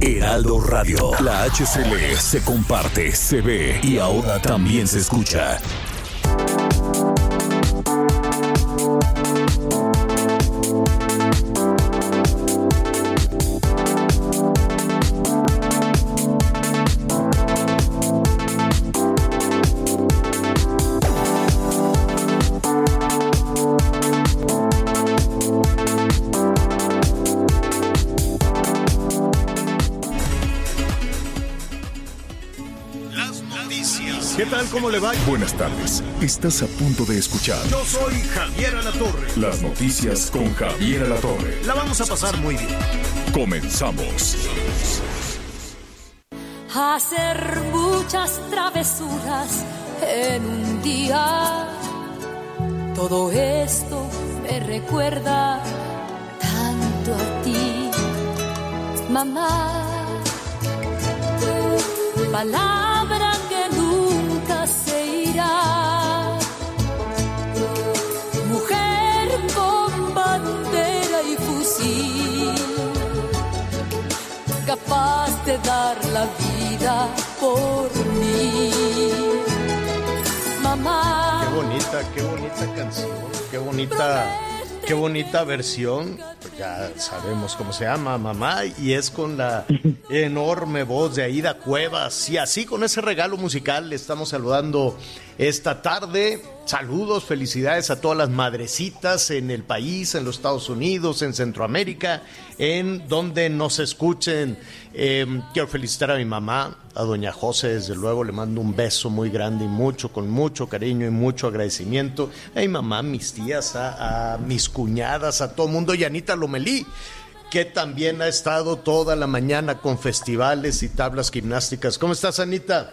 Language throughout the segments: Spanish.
Heraldo Radio. La HCL se comparte, se ve y ahora también se escucha. ¿Cómo le va? Buenas tardes. Estás a punto de escuchar Yo soy Javier Alatorre. las noticias con Javier Alatorre. La vamos a pasar muy bien. Comenzamos. hacer muchas travesuras en un día. Todo esto me recuerda tanto a ti, mamá. Palabra capaz de dar la vida por mí. Mamá. Qué bonita, qué bonita canción. Qué bonita, qué bonita versión. Ya sabemos cómo se llama, mamá. Y es con la enorme voz de Aida Cuevas. Y así con ese regalo musical le estamos saludando esta tarde. Saludos, felicidades a todas las madrecitas en el país, en los Estados Unidos, en Centroamérica, en donde nos escuchen. Eh, quiero felicitar a mi mamá, a doña José, desde luego le mando un beso muy grande y mucho, con mucho cariño y mucho agradecimiento. A mi mamá, mis tías, a, mis cuñadas, a todo mundo, y Anita Lomelí que también ha estado toda la mañana con festivales y tablas gimnásticas. ¿Cómo estás, Anita?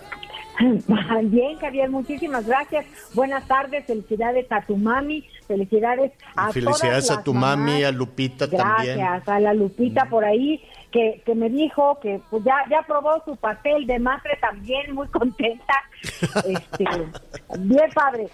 Bien, Javier, muchísimas gracias. Buenas tardes, felicidades a tu mami, felicidades a Felicidades todas a tu mami, a Lupita Gracias, también. a la Lupita por ahí, que, que me dijo que pues, ya, ya probó su pastel de matre también, muy contenta. Este, bien padre.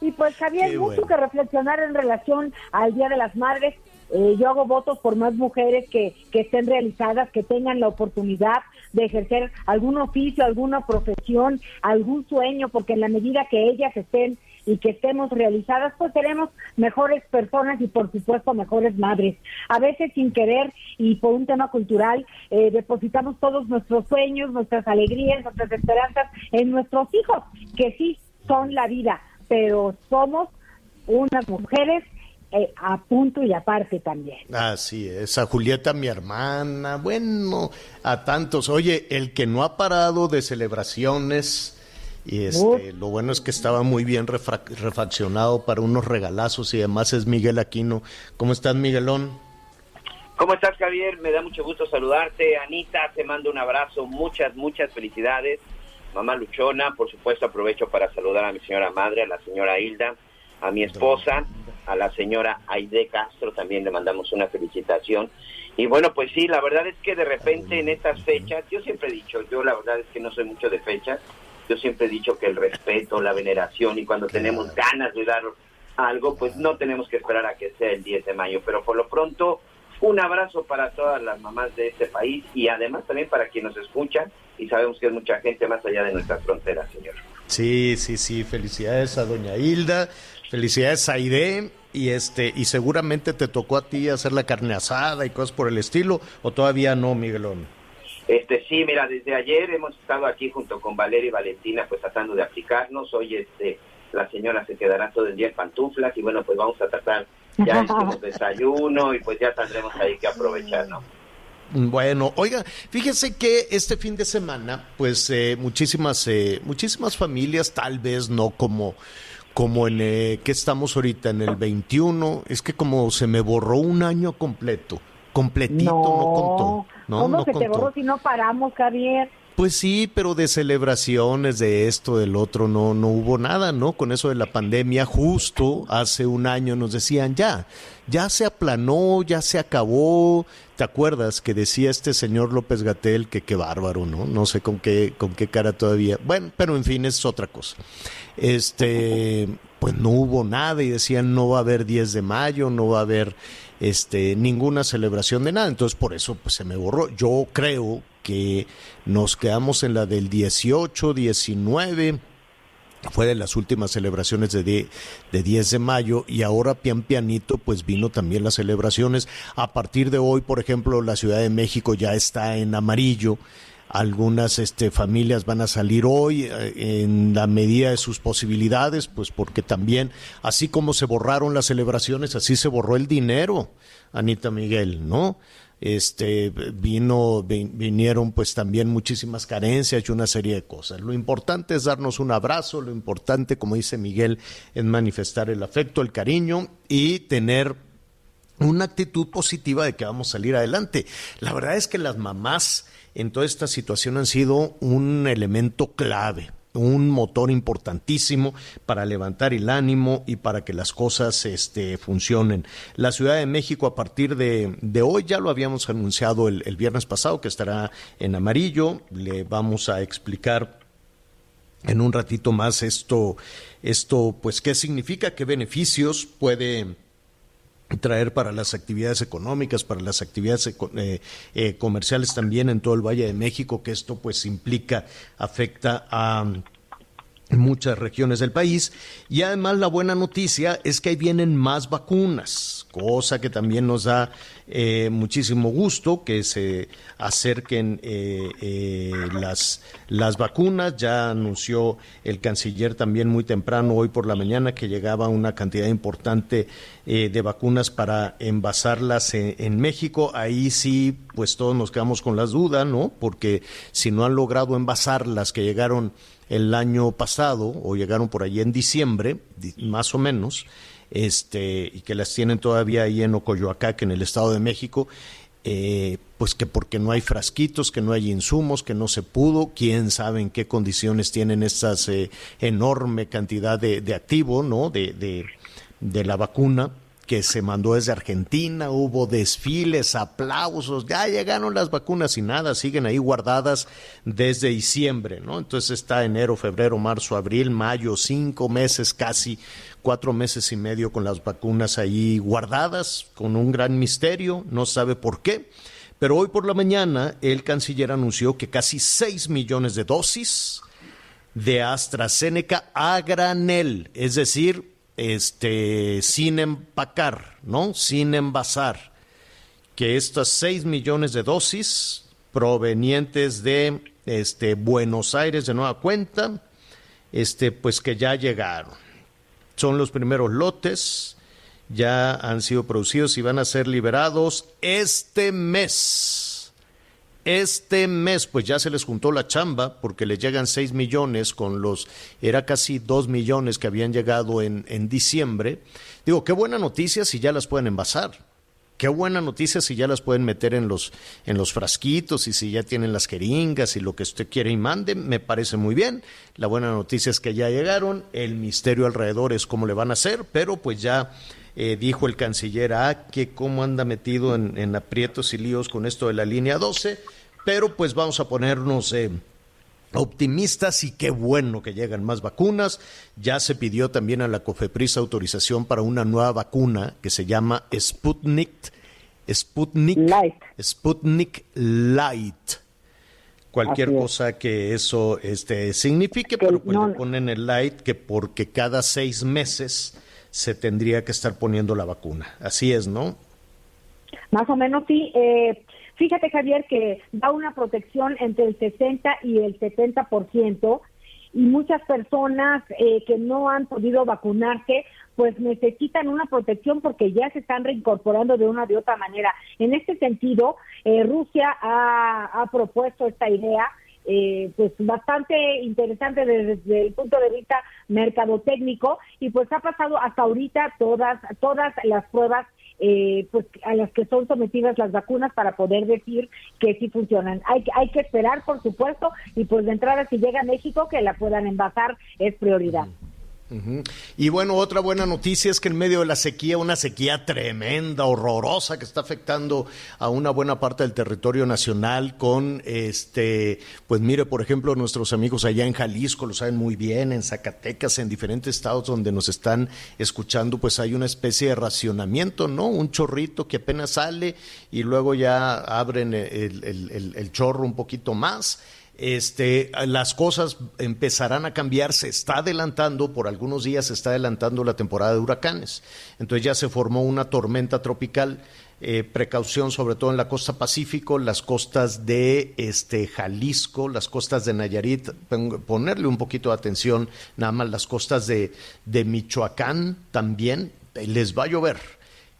Y pues, Javier, mucho que reflexionar en relación al Día de las Madres. Eh, yo hago votos por más mujeres que, que estén realizadas, que tengan la oportunidad de ejercer algún oficio, alguna profesión, algún sueño, porque en la medida que ellas estén y que estemos realizadas, pues seremos mejores personas y por supuesto mejores madres. A veces sin querer y por un tema cultural eh, depositamos todos nuestros sueños, nuestras alegrías, nuestras esperanzas en nuestros hijos, que sí son la vida, pero somos unas mujeres eh, a punto y aparte también. Así es, a Julieta, mi hermana, bueno, a tantos. Oye, el que no ha parado de celebraciones, y este, lo bueno es que estaba muy bien refra- refaccionado para unos regalazos y demás es Miguel Aquino. ¿Cómo estás, Miguelón? ¿Cómo estás, Javier? Me da mucho gusto saludarte. Anita, te mando un abrazo. Muchas, muchas felicidades. Mamá Luchona, por supuesto, aprovecho para saludar a mi señora madre, a la señora Hilda, a mi esposa, a la señora Aide Castro, también le mandamos una felicitación. Y bueno, pues sí, la verdad es que de repente en estas fechas, yo siempre he dicho, yo la verdad es que no soy mucho de fechas, yo siempre he dicho que el respeto, la veneración y cuando tenemos ganas de dar algo, pues no tenemos que esperar a que sea el 10 de mayo, pero por lo pronto un abrazo para todas las mamás de este país y además también para quienes nos escuchan y sabemos que es mucha gente más allá de nuestras fronteras, señor. Sí, sí, sí, felicidades a doña Hilda, felicidades a Aide, y este, y seguramente te tocó a ti hacer la carne asada y cosas por el estilo, o todavía no, Miguelón. Este sí, mira, desde ayer hemos estado aquí junto con Valeria y Valentina pues tratando de aplicarnos. Hoy este la señora se quedará todo el día en pantuflas y bueno, pues vamos a tratar ya hicimos desayuno y pues ya tendremos ahí que aprovechar, ¿no? Bueno, oiga, fíjese que este fin de semana, pues eh, muchísimas, eh, muchísimas familias, tal vez no como, como en eh, que estamos ahorita en el 21, es que como se me borró un año completo completito no, contó. No, ¿Cómo se te borró si no paramos, Javier? Pues sí, pero de celebraciones, de esto, del otro, no, no hubo nada, ¿no? Con eso de la pandemia, justo hace un año nos decían, ya, ya se aplanó, ya se acabó. ¿Te acuerdas que decía este señor López Gatel que qué bárbaro, ¿no? No sé con qué, con qué cara todavía. Bueno, pero en fin, es otra cosa. Este, pues no hubo nada y decían no va a haber 10 de mayo, no va a haber este ninguna celebración de nada. Entonces por eso pues se me borró. Yo creo que nos quedamos en la del 18, 19, fue de las últimas celebraciones de, de 10 de mayo y ahora pian pianito pues vino también las celebraciones. A partir de hoy, por ejemplo, la Ciudad de México ya está en amarillo. Algunas este, familias van a salir hoy eh, en la medida de sus posibilidades, pues porque también, así como se borraron las celebraciones, así se borró el dinero, Anita Miguel, ¿no? Este vino vinieron pues también muchísimas carencias y una serie de cosas. Lo importante es darnos un abrazo, lo importante, como dice Miguel, es manifestar el afecto, el cariño y tener una actitud positiva de que vamos a salir adelante. La verdad es que las mamás en toda esta situación han sido un elemento clave un motor importantísimo para levantar el ánimo y para que las cosas este, funcionen. La Ciudad de México a partir de, hoy ya lo habíamos anunciado el, el viernes pasado que estará en amarillo. Le vamos a explicar en un ratito más esto, esto, pues qué significa, qué beneficios puede traer para las actividades económicas, para las actividades eh, eh, comerciales también en todo el Valle de México, que esto pues implica, afecta a muchas regiones del país. Y además la buena noticia es que ahí vienen más vacunas, cosa que también nos da eh, muchísimo gusto que se acerquen eh, eh, las, las vacunas. Ya anunció el canciller también muy temprano, hoy por la mañana, que llegaba una cantidad importante de vacunas para envasarlas en, en, México. Ahí sí, pues todos nos quedamos con las dudas, ¿no? Porque si no han logrado envasarlas que llegaron el año pasado o llegaron por allí en diciembre, más o menos, este, y que las tienen todavía ahí en Ocoyoacac, en el Estado de México, eh, pues que porque no hay frasquitos, que no hay insumos, que no se pudo, quién sabe en qué condiciones tienen estas eh, enorme cantidad de, de activo, ¿no? De, de, de la vacuna que se mandó desde Argentina, hubo desfiles, aplausos, ya llegaron las vacunas y nada, siguen ahí guardadas desde diciembre, ¿no? Entonces está enero, febrero, marzo, abril, mayo, cinco meses casi, cuatro meses y medio con las vacunas ahí guardadas, con un gran misterio, no sabe por qué. Pero hoy por la mañana el canciller anunció que casi seis millones de dosis de AstraZeneca a granel, es decir, este, sin empacar, ¿no? Sin envasar, que estas 6 millones de dosis provenientes de este, Buenos Aires de nueva cuenta, este, pues que ya llegaron. Son los primeros lotes, ya han sido producidos y van a ser liberados este mes este mes, pues ya se les juntó la chamba porque les llegan 6 millones con los, era casi 2 millones que habían llegado en, en diciembre. Digo, qué buena noticia si ya las pueden envasar. Qué buena noticia si ya las pueden meter en los, en los frasquitos y si ya tienen las jeringas y lo que usted quiere y mande, me parece muy bien. La buena noticia es que ya llegaron, el misterio alrededor es cómo le van a hacer, pero pues ya eh, dijo el canciller ah, que cómo anda metido en, en aprietos y líos con esto de la línea 12 pero pues vamos a ponernos eh, optimistas y qué bueno que llegan más vacunas. Ya se pidió también a la COFEPRIS autorización para una nueva vacuna que se llama Sputnik, Sputnik Light. Sputnik Light. Cualquier cosa que eso este, signifique, pero pues le ponen el light que porque cada seis meses se tendría que estar poniendo la vacuna. Así es, ¿no? Más o menos sí. Eh, Fíjate, Javier, que da una protección entre el 60 y el 70% y muchas personas eh, que no han podido vacunarse pues necesitan una protección porque ya se están reincorporando de una de otra manera. En este sentido, eh, Rusia ha, propuesto esta idea eh, pues bastante interesante desde, el punto de vista mercadotécnico y pues ha pasado hasta ahorita todas todas las pruebas eh, pues a las que son sometidas las vacunas para poder decir que sí funcionan. Hay, hay que esperar, por supuesto, y pues de entrada si llega a México que la puedan envasar es prioridad. Y bueno, otra buena noticia es que en medio de la sequía, una sequía tremenda, horrorosa, que está afectando a una buena parte del territorio nacional con, este, pues mire, por ejemplo, nuestros amigos allá en Jalisco lo saben muy bien, en Zacatecas, en diferentes estados donde nos están escuchando, pues hay una especie de racionamiento, ¿no? Un chorrito que apenas sale y luego ya abren el chorro un poquito más este, las cosas empezarán a cambiar, se está adelantando, por algunos días se está adelantando la temporada de huracanes. Entonces ya se formó una tormenta tropical, eh, precaución sobre todo en la costa Pacífico, las costas de este, Jalisco, las costas de Nayarit, ponerle un poquito de atención, nada más las costas de, de Michoacán también, les va a llover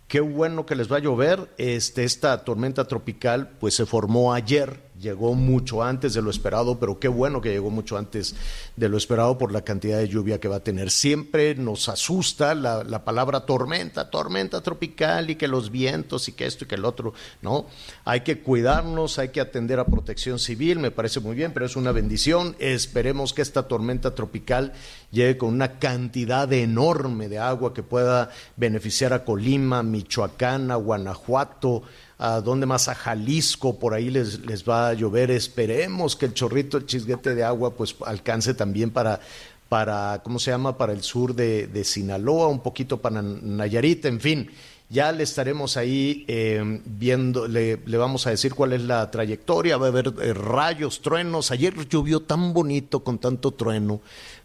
Qué bueno que les va a llover. Este, esta tormenta tropical pues se formó ayer, llegó mucho antes de lo esperado, pero qué bueno que llegó mucho antes de lo esperado por la cantidad de lluvia que va a tener. Siempre nos asusta la, la palabra tormenta, tormenta tropical y que los vientos y que esto y que el otro, ¿no? Hay que cuidarnos, hay que atender a protección civil, me parece muy bien, pero es una bendición. Esperemos que esta tormenta tropical llegue con una cantidad enorme de agua que pueda beneficiar a Colima, Michoacán, a Guanajuato, a donde más a Jalisco, por ahí les, les va a llover. Esperemos que el chorrito, el chisguete de agua, pues alcance también para, para ¿cómo se llama? Para el sur de, de Sinaloa, un poquito para Nayarit, en fin. Ya le estaremos ahí eh, viendo, le, vamos a decir cuál es la trayectoria, va a haber eh, rayos, truenos. Ayer llovió tan bonito con tanto trueno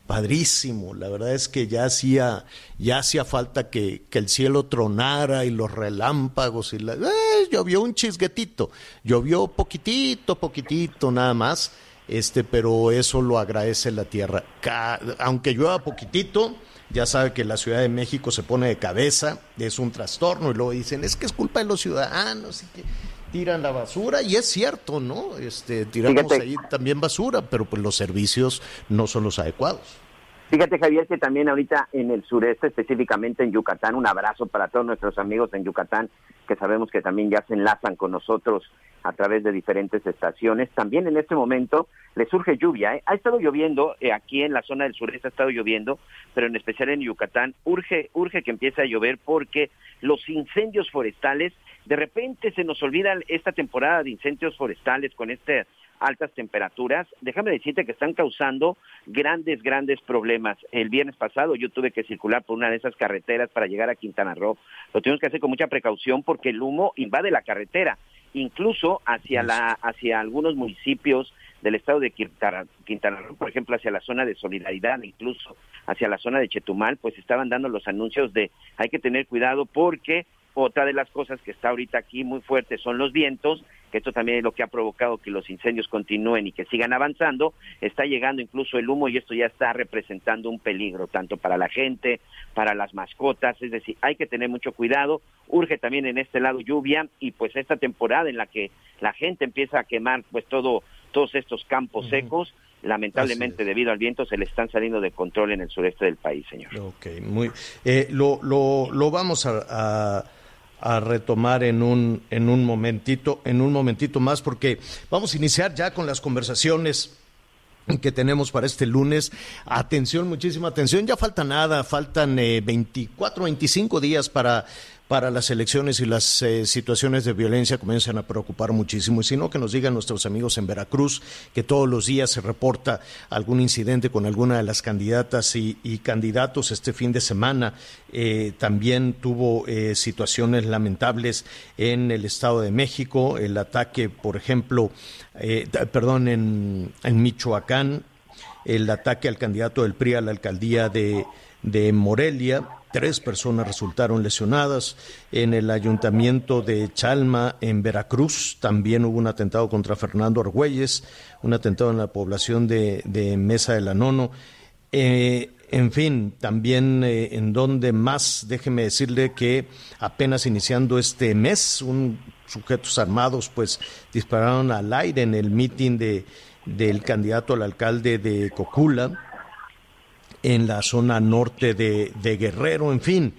padrísimo. La verdad es que ya hacía, ya hacía falta que, el cielo tronara y los relámpagos y la, eh, llovió un chisguetito, llovió poquitito, poquitito nada más, este, pero eso lo agradece la tierra. aunque llueva poquitito, ya sabe que la Ciudad de México se pone de cabeza, es un trastorno y luego dicen, es que es culpa de los ciudadanos y que tiran la basura y es cierto, ¿no? Este, tiramos ahí también basura, pero pues los servicios no son los adecuados. Fíjate, Javier, que también ahorita en el sureste, específicamente en Yucatán, un abrazo para todos nuestros amigos en Yucatán, que sabemos que también ya se enlazan con nosotros a través de diferentes estaciones. También en este momento le surge lluvia. ¿eh? Ha estado lloviendo eh, aquí en la zona del sureste, ha estado lloviendo, pero en especial en Yucatán urge, urge que empiece a llover porque los incendios forestales, de repente se nos olvida esta temporada de incendios forestales con este altas temperaturas, déjame decirte que están causando grandes, grandes problemas. El viernes pasado yo tuve que circular por una de esas carreteras para llegar a Quintana Roo. Lo tuvimos que hacer con mucha precaución porque el humo invade la carretera, incluso hacia, la, hacia algunos municipios del estado de Quintana, Quintana Roo, por ejemplo, hacia la zona de Solidaridad, incluso hacia la zona de Chetumal, pues estaban dando los anuncios de hay que tener cuidado porque otra de las cosas que está ahorita aquí muy fuerte son los vientos, que esto también es lo que ha provocado que los incendios continúen y que sigan avanzando. Está llegando incluso el humo y esto ya está representando un peligro tanto para la gente, para las mascotas, es decir, hay que tener mucho cuidado. Urge también en este lado lluvia y pues esta temporada en la que la gente empieza a quemar pues todo todos estos campos secos lamentablemente debido al viento se le están saliendo de control en el sureste del país, señor. Ok, muy. Eh, lo, lo, lo, vamos a a retomar en un, en un momentito, en un momentito más, porque vamos a iniciar ya con las conversaciones que tenemos para este lunes. Atención, muchísima atención. Ya falta nada, faltan eh, 24, 25 días para para las elecciones y las eh, situaciones de violencia comienzan a preocupar muchísimo. Y si no, que nos digan nuestros amigos en Veracruz que todos los días se reporta algún incidente con alguna de las candidatas y, candidatos. Este fin de semana eh, también tuvo eh, situaciones lamentables en el Estado de México, el ataque, por ejemplo, perdón, en, en Michoacán, el ataque al candidato del PRI a la alcaldía de, de Morelia Tres personas resultaron lesionadas. En el ayuntamiento de Chalma, en Veracruz, también hubo un atentado contra Fernando Argüelles, un atentado en la población de, Mesa de la Nono. Eh, en fin, también eh, en donde más, déjeme decirle que apenas iniciando este mes, un sujetos armados pues dispararon al aire en el mitin de, del candidato al alcalde de Cocula en la zona norte de, Guerrero, en fin.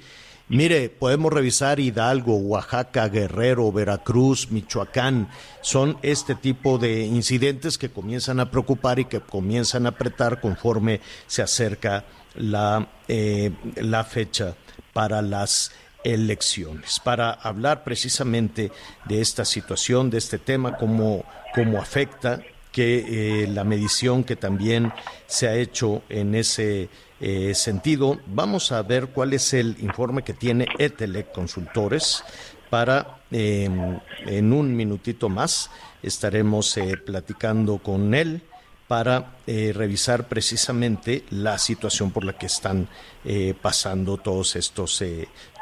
Mire, podemos revisar Hidalgo, Oaxaca, Guerrero, Veracruz, Michoacán. Son este tipo de incidentes que comienzan a preocupar y que comienzan a apretar conforme se acerca la, eh, la fecha para las elecciones. Para hablar precisamente de esta situación, de este tema, cómo, cómo afecta que eh, la medición que también se ha hecho en ese eh, sentido, vamos a ver cuál es el informe que tiene Etelec Consultores para em, en un minutito más estaremos eh, platicando con él para revisar precisamente la situación por la que están pasando todos estos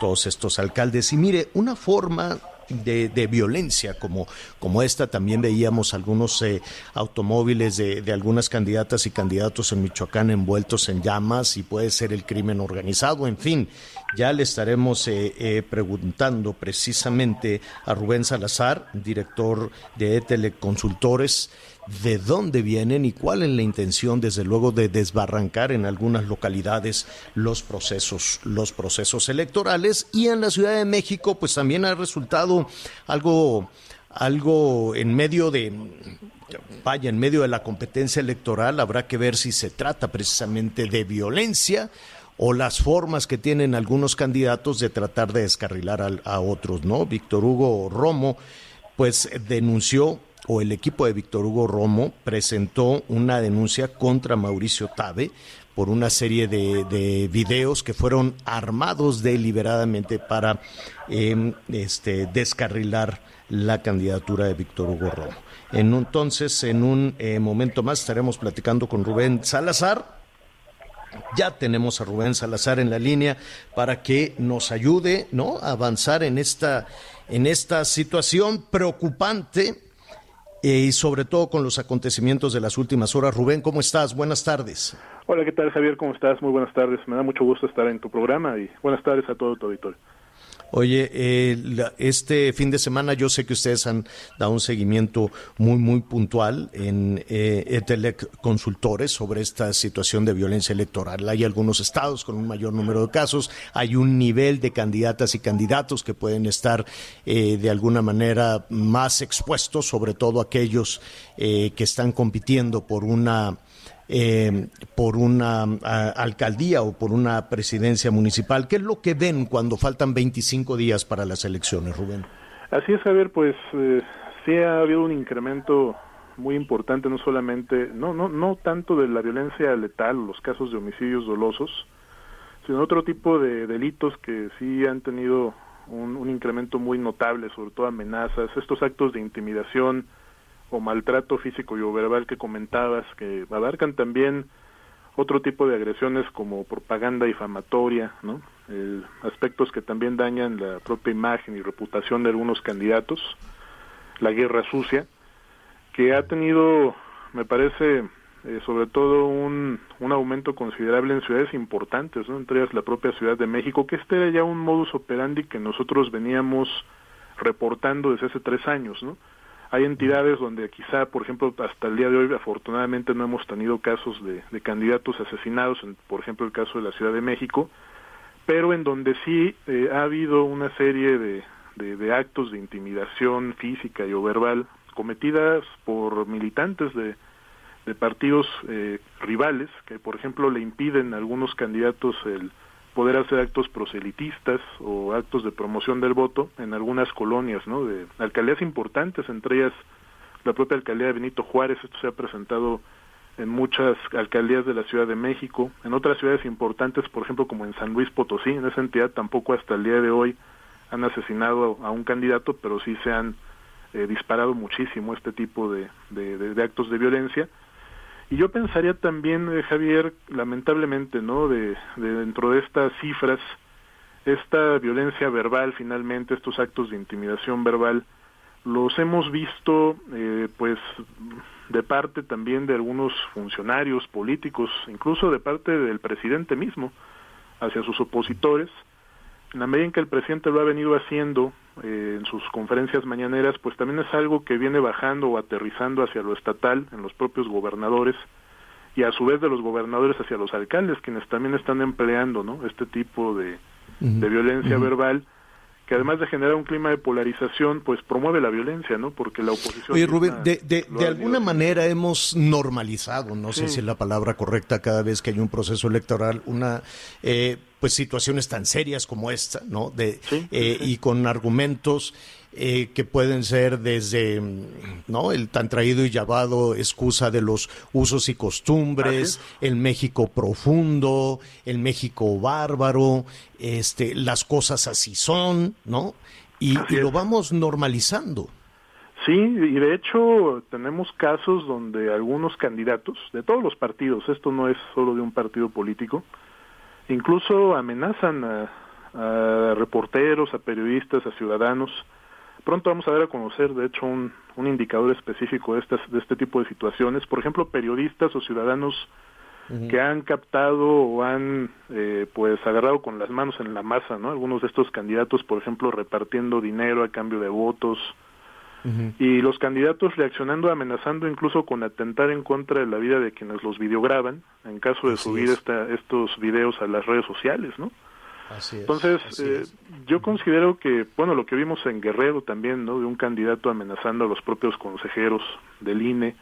todos estos alcaldes. Y mire una forma de, violencia como, como esta. También veíamos algunos eh, automóviles de, de, algunas candidatas y candidatos en Michoacán envueltos en llamas y puede ser el crimen organizado. En fin, ya le estaremos eh, eh, preguntando precisamente a Rubén Salazar, director de Etele Consultores de dónde vienen y cuál es la intención, desde luego, de desbarrancar en algunas localidades los procesos, los procesos electorales. Y en la Ciudad de México, pues también ha resultado algo, algo en medio de vaya, en medio de la competencia electoral, habrá que ver si se trata precisamente de violencia o las formas que tienen algunos candidatos de tratar de descarrilar a, a otros, ¿no? Víctor Hugo Romo, pues denunció o el equipo de Víctor Hugo Romo presentó una denuncia contra Mauricio Tabe por una serie de, videos que fueron armados deliberadamente para em, este, descarrilar la candidatura de Víctor Hugo Romo. En, entonces, en un eh, momento más estaremos platicando con Rubén Salazar. Ya tenemos a Rubén Salazar en la línea para que nos ayude ¿no? a avanzar en esta, en esta situación preocupante y sobre todo con los acontecimientos de las últimas horas. Rubén, ¿cómo estás? Buenas tardes. Hola, ¿qué tal Javier? ¿Cómo estás? Muy buenas tardes. Me da mucho gusto estar en tu programa y buenas tardes a todo tu auditorio. Oye, eh, este fin de semana yo sé que ustedes han dado un seguimiento muy, muy puntual en eh, Etelec Consultores sobre esta situación de violencia electoral. Hay algunos estados con un mayor número de casos, hay un nivel de candidatas y candidatos que pueden estar eh, de alguna manera más expuestos, sobre todo aquellos eh, que están compitiendo por una eh, por una alcaldía o por una presidencia municipal. ¿Qué es lo que ven cuando faltan 25 días para las elecciones, Rubén? Así es, Javier, pues eh, sí ha habido un incremento muy importante, no solamente, no, no, no tanto de la violencia letal, los casos de homicidios dolosos, sino otro tipo de delitos que sí han tenido un incremento muy notable, sobre todo amenazas, estos actos de intimidación, o maltrato físico y o verbal que comentabas, que abarcan también otro tipo de agresiones como propaganda difamatoria, ¿no? aspectos que también dañan la propia imagen y reputación de algunos candidatos, la guerra sucia, que ha tenido, me parece, eh, sobre todo un, un aumento considerable en ciudades importantes, ¿no? entre ellas la propia Ciudad de México, que este era ya un modus operandi que nosotros veníamos reportando desde hace tres años, ¿no? Hay entidades donde quizá, por ejemplo, hasta el día de hoy, afortunadamente no hemos tenido casos de, candidatos asesinados, por ejemplo, el caso de la Ciudad de México, pero en donde sí eh, ha habido una serie de, de, actos de intimidación física y o verbal cometidas por militantes de, de partidos eh, rivales que, por ejemplo, le impiden a algunos candidatos el poder hacer actos proselitistas o actos de promoción del voto en algunas colonias, ¿no? De alcaldías importantes, entre ellas la propia alcaldía de Benito Juárez, esto se ha presentado en muchas alcaldías de la Ciudad de México, en otras ciudades importantes, por ejemplo, como en San Luis Potosí, en esa entidad tampoco hasta el día de hoy han asesinado a un candidato, pero sí se han eh, disparado muchísimo este tipo de, de actos de violencia y yo pensaría también, eh, Javier, lamentablemente, ¿no? De, dentro de estas cifras, esta violencia verbal, finalmente, estos actos de intimidación verbal, los hemos visto, eh, pues, de parte también de algunos funcionarios políticos, incluso de parte del presidente mismo, hacia sus opositores, en la medida en que el presidente lo ha venido haciendo eh, en sus conferencias mañaneras, pues también es algo que viene bajando o aterrizando hacia lo estatal, en los propios gobernadores, y a su vez de los gobernadores hacia los alcaldes, quienes también están empleando ¿no? este tipo de, de violencia verbal que además de generar un clima de polarización, pues promueve la violencia, ¿no? Porque la oposición... Oye, Rubén, de, de, de alguna manera hemos normalizado, no sé si es la palabra correcta, cada vez que hay un proceso electoral, una... Eh, pues situaciones tan serias como esta, ¿no? De, eh, Y con argumentos eh, que pueden ser desde, ¿no? El tan traído y llamado excusa de los usos y costumbres, el México profundo, el México bárbaro, este, las cosas así son, ¿no? Y, y lo vamos normalizando. Sí, y de hecho tenemos casos donde algunos candidatos de todos los partidos, esto no es solo de un partido político, incluso amenazan a, a, reporteros, a periodistas, a ciudadanos. Pronto vamos a dar a conocer, de hecho, un, un indicador específico de, estas, de este tipo de situaciones. Por ejemplo, periodistas o ciudadanos uh -huh. que han captado o han, eh, pues, agarrado con las manos en la masa, ¿no? Algunos de estos candidatos, por ejemplo, repartiendo dinero a cambio de votos, Uh -huh. y los candidatos reaccionando, amenazando incluso con atentar en contra de la vida de quienes los videograban, en caso de así subir esta, estos videos a las redes sociales, ¿no? Así es, Entonces, así eh, es. yo considero que, bueno, lo que vimos en Guerrero también, ¿no? De un candidato amenazando a los propios consejeros del INE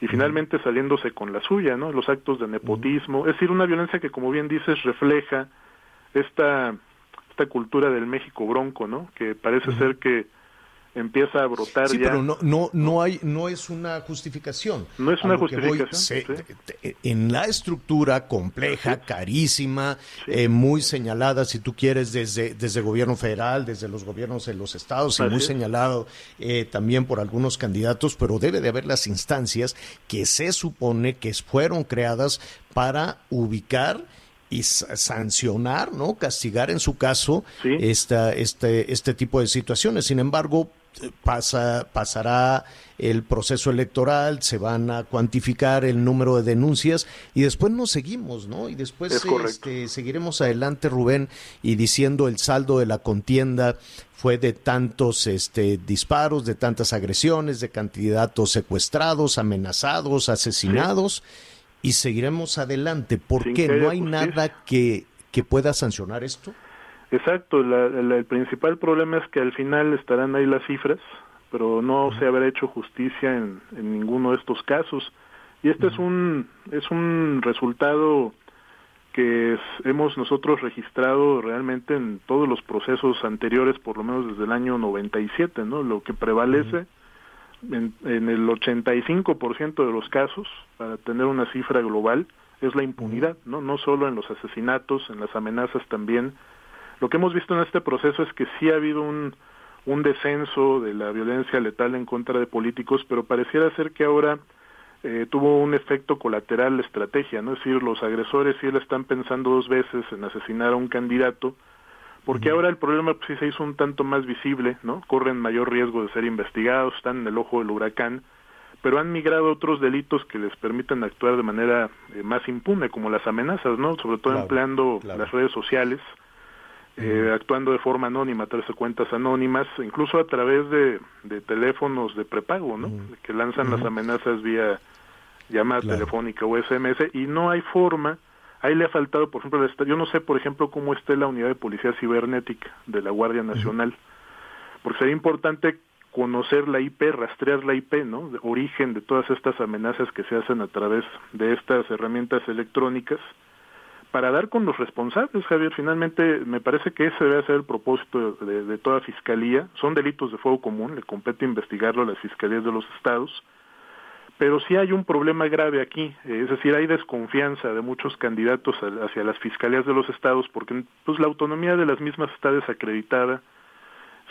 y finalmente saliéndose con la suya, ¿no? Los actos de nepotismo, uh -huh. es decir, una violencia que, como bien dices, refleja esta, esta cultura del México bronco, ¿no? Que parece uh -huh. ser que empieza a brotar sí, ya. pero no, no, no hay, no es una justificación. No es una justificación. Voy, se, sí. En la estructura compleja, carísima, sí. eh, muy señalada, si tú quieres, desde, desde el gobierno federal, desde los gobiernos de los estados, y muy es. señalado eh, también por algunos candidatos, pero debe de haber las instancias que se supone que fueron creadas para ubicar y sancionar, ¿no? Castigar en su caso sí. esta, este, este tipo de situaciones. Sin embargo, pasa, pasará el proceso electoral, se van a cuantificar el número de denuncias y después nos seguimos, ¿no? Y después este, seguiremos adelante, Rubén, y diciendo el saldo de la contienda fue de tantos este, disparos, de tantas agresiones, de candidatos secuestrados, amenazados, asesinados. Sí y seguiremos adelante. ¿Por Sin qué? ¿No hay justicia. nada que, que pueda sancionar esto? Exacto, la, la, el principal problema es que al final estarán ahí las cifras, pero no se habrá hecho justicia en, en, ninguno de estos casos. Y este es un es un resultado que es, hemos nosotros registrado realmente en todos los procesos anteriores, por lo menos desde el año 97, ¿no? Lo que prevalece en, en el 85% de los casos, para tener una cifra global, es la impunidad, ¿no? No solo en los asesinatos, en las amenazas también. Lo que hemos visto en este proceso es que sí ha habido un, un descenso de la violencia letal en contra de políticos, pero pareciera ser que ahora eh, tuvo un efecto colateral la estrategia, ¿no? Es decir, los agresores sí le están pensando dos veces en asesinar a un candidato, porque ahora el problema pues, sí se hizo un tanto más visible, ¿no? Corren mayor riesgo de ser investigados, están en el ojo del huracán, pero han migrado otros delitos que les permiten actuar de manera eh, más impune, como las amenazas, ¿no? Sobre todo claro, empleando claro. las redes sociales, eh, actuando de forma anónima, traerse cuentas anónimas, incluso a través de, de teléfonos de prepago, ¿no? Que lanzan las amenazas vía llamada Claro. telefónica o SMS y no hay forma Ahí le ha faltado, por ejemplo, yo no sé, por ejemplo, cómo esté la unidad de policía cibernética de la Guardia Nacional, porque sería importante conocer la IP, rastrear la IP, ¿no? De origen de todas estas amenazas que se hacen a través de estas herramientas electrónicas para dar con los responsables, Javier. Finalmente, me parece que ese debe ser el propósito de, toda fiscalía. Son delitos de fuego común, le compete investigarlo a las fiscalías de los estados pero sí hay un problema grave aquí, eh, es decir, hay desconfianza de muchos candidatos hacia las fiscalías de los estados porque pues la autonomía de las mismas está desacreditada.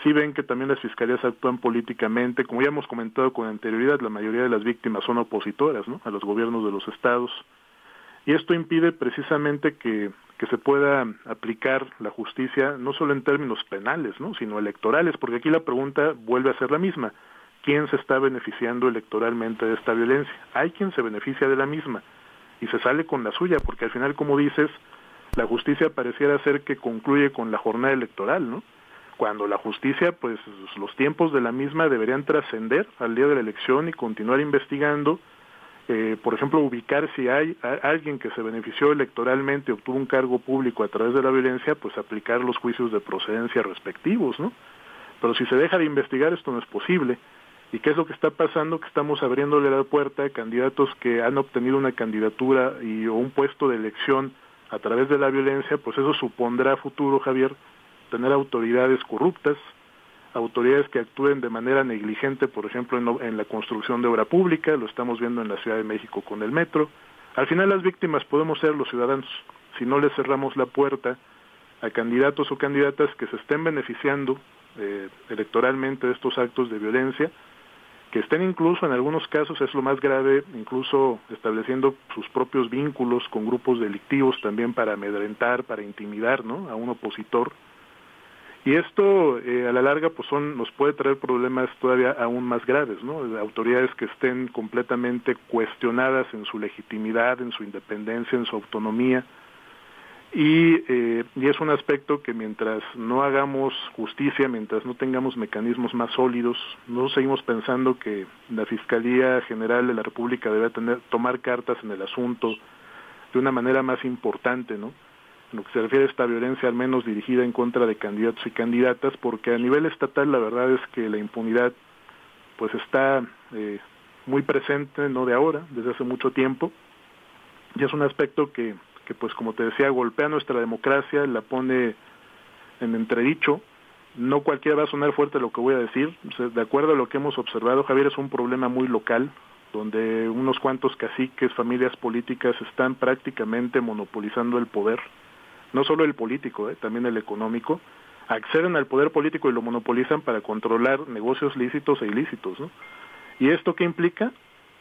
Sí ven que también las fiscalías actúan políticamente, como ya hemos comentado con anterioridad, la mayoría de las víctimas son opositoras, a los gobiernos de los estados. Y esto impide precisamente que, que se pueda aplicar la justicia no solo en términos penales, ¿no? sino electorales, porque aquí la pregunta vuelve a ser la misma quién se está beneficiando electoralmente de esta violencia. Hay quien se beneficia de la misma y se sale con la suya, porque al final, como dices, la justicia pareciera ser que concluye con la jornada electoral, ¿no? Cuando la justicia, pues los tiempos de la misma deberían trascender al día de la elección y continuar investigando eh, por ejemplo, ubicar si hay alguien que se benefició electoralmente, obtuvo un cargo público a través de la violencia, pues aplicar los juicios de procedencia respectivos, ¿no? Pero si se deja de investigar, esto no es posible. ¿Y qué es lo que está pasando? Que estamos abriéndole la puerta a candidatos que han obtenido una candidatura y o un puesto de elección a través de la violencia, pues eso supondrá futuro, Javier, tener autoridades corruptas, autoridades que actúen de manera negligente, por ejemplo, en, la construcción de obra pública, lo estamos viendo en la Ciudad de México con el metro. Al final las víctimas podemos ser los ciudadanos, si no les cerramos la puerta a candidatos o candidatas que se estén beneficiando eh, electoralmente de estos actos de violencia, que estén incluso en algunos casos, es lo más grave, incluso estableciendo sus propios vínculos con grupos delictivos también para amedrentar, para intimidar ¿no? a un opositor y esto eh, a la larga pues son, nos puede traer problemas todavía aún más graves, ¿no? Autoridades que estén completamente cuestionadas en su legitimidad, en su independencia, en su autonomía. Y, eh, y es un aspecto que mientras no hagamos justicia, mientras no tengamos mecanismos más sólidos, no seguimos pensando que la Fiscalía General de la República debe tener, tomar cartas en el asunto de una manera más importante, ¿no? En lo que se refiere a esta violencia al menos dirigida en contra de candidatos y candidatas, porque a nivel estatal la verdad es que la impunidad pues está eh, muy presente, no de ahora, desde hace mucho tiempo, y es un aspecto que, que pues como te decía, golpea nuestra democracia, la pone en entredicho, no cualquiera va a sonar fuerte lo que voy a decir, de acuerdo a lo que hemos observado, Javier, es un problema muy local, donde unos cuantos caciques, familias políticas están prácticamente monopolizando el poder no solo el político, eh, también el económico, acceden al poder político y lo monopolizan para controlar negocios lícitos e ilícitos. ¿no? ¿Y esto qué implica?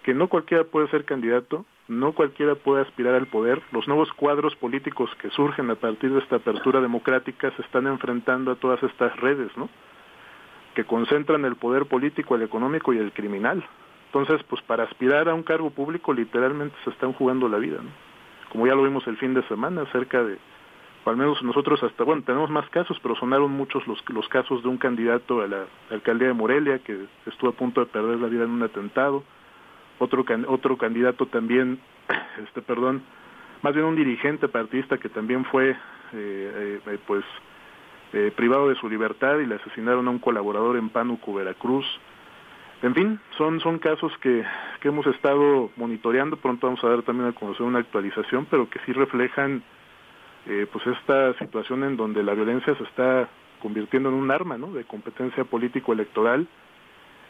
Que no cualquiera puede ser candidato, no cualquiera puede aspirar al poder. Los nuevos cuadros políticos que surgen a partir de esta apertura democrática se están enfrentando a todas estas redes, ¿no? Que concentran el poder político, el económico y el criminal. Entonces, pues para aspirar a un cargo público literalmente se están jugando la vida, ¿no? Como ya lo vimos el fin de semana, cerca de al menos nosotros hasta, bueno, tenemos más casos, pero sonaron muchos los, los casos de un candidato a la alcaldía de Morelia que estuvo a punto de perder la vida en un atentado, otro, otro candidato también, este, perdón, más bien un dirigente partidista que también fue, eh, eh, eh, pues, privado de su libertad y le asesinaron a un colaborador en Pánuco, Veracruz. En fin, son, son casos que, que hemos estado monitoreando, pronto vamos a dar también a conocer una actualización, pero que sí reflejan eh, pues esta situación en donde la violencia se está convirtiendo en un arma ¿no? de competencia político-electoral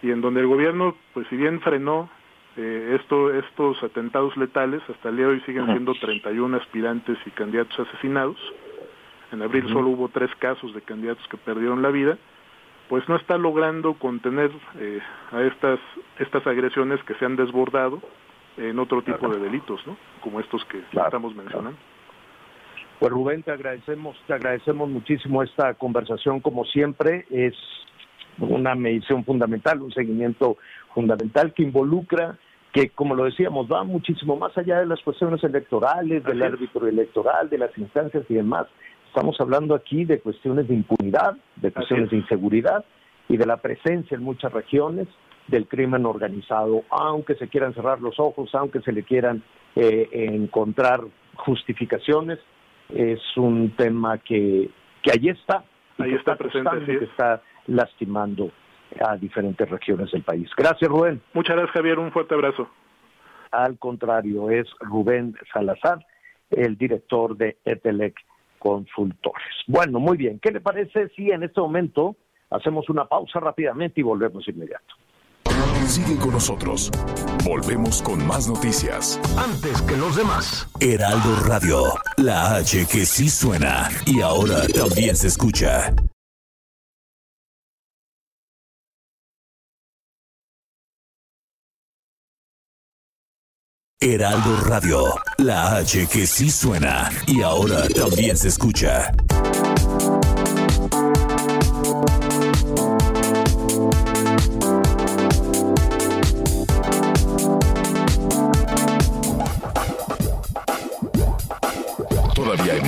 y en donde el gobierno, pues si bien frenó eh, esto, estos atentados letales, hasta el día de hoy siguen siendo 31 aspirantes y candidatos asesinados. En abril solo hubo tres casos de candidatos que perdieron la vida. Pues no está logrando contener eh, a estas, estas agresiones que se han desbordado en otro tipo de delitos, ¿no? Como estos que estamos mencionando. Pues Rubén, te agradecemos, te agradecemos muchísimo esta conversación, como siempre, es una medición fundamental, un seguimiento fundamental que involucra, que como lo decíamos, va muchísimo más allá de las cuestiones electorales, del árbitro electoral, de las instancias y demás. Estamos hablando aquí de cuestiones de impunidad, de cuestiones de inseguridad y de la presencia en muchas regiones del crimen organizado, aunque se quieran cerrar los ojos, aunque se le quieran eh, encontrar justificaciones, es un tema que, que ahí está. Ahí está, presente, que está lastimando a diferentes regiones del país. Gracias, Rubén. Muchas gracias, Javier. Un fuerte abrazo. Al contrario, es Rubén Salazar, el director de Etelec Consultores. Bueno, muy bien. ¿Qué le parece si en este momento hacemos una pausa rápidamente y volvemos inmediato? Sigue con nosotros. Volvemos con más noticias. Antes que los demás. Heraldo Radio, la H que sí suena y ahora también se escucha. Heraldo Radio, la H que sí suena y ahora también se escucha.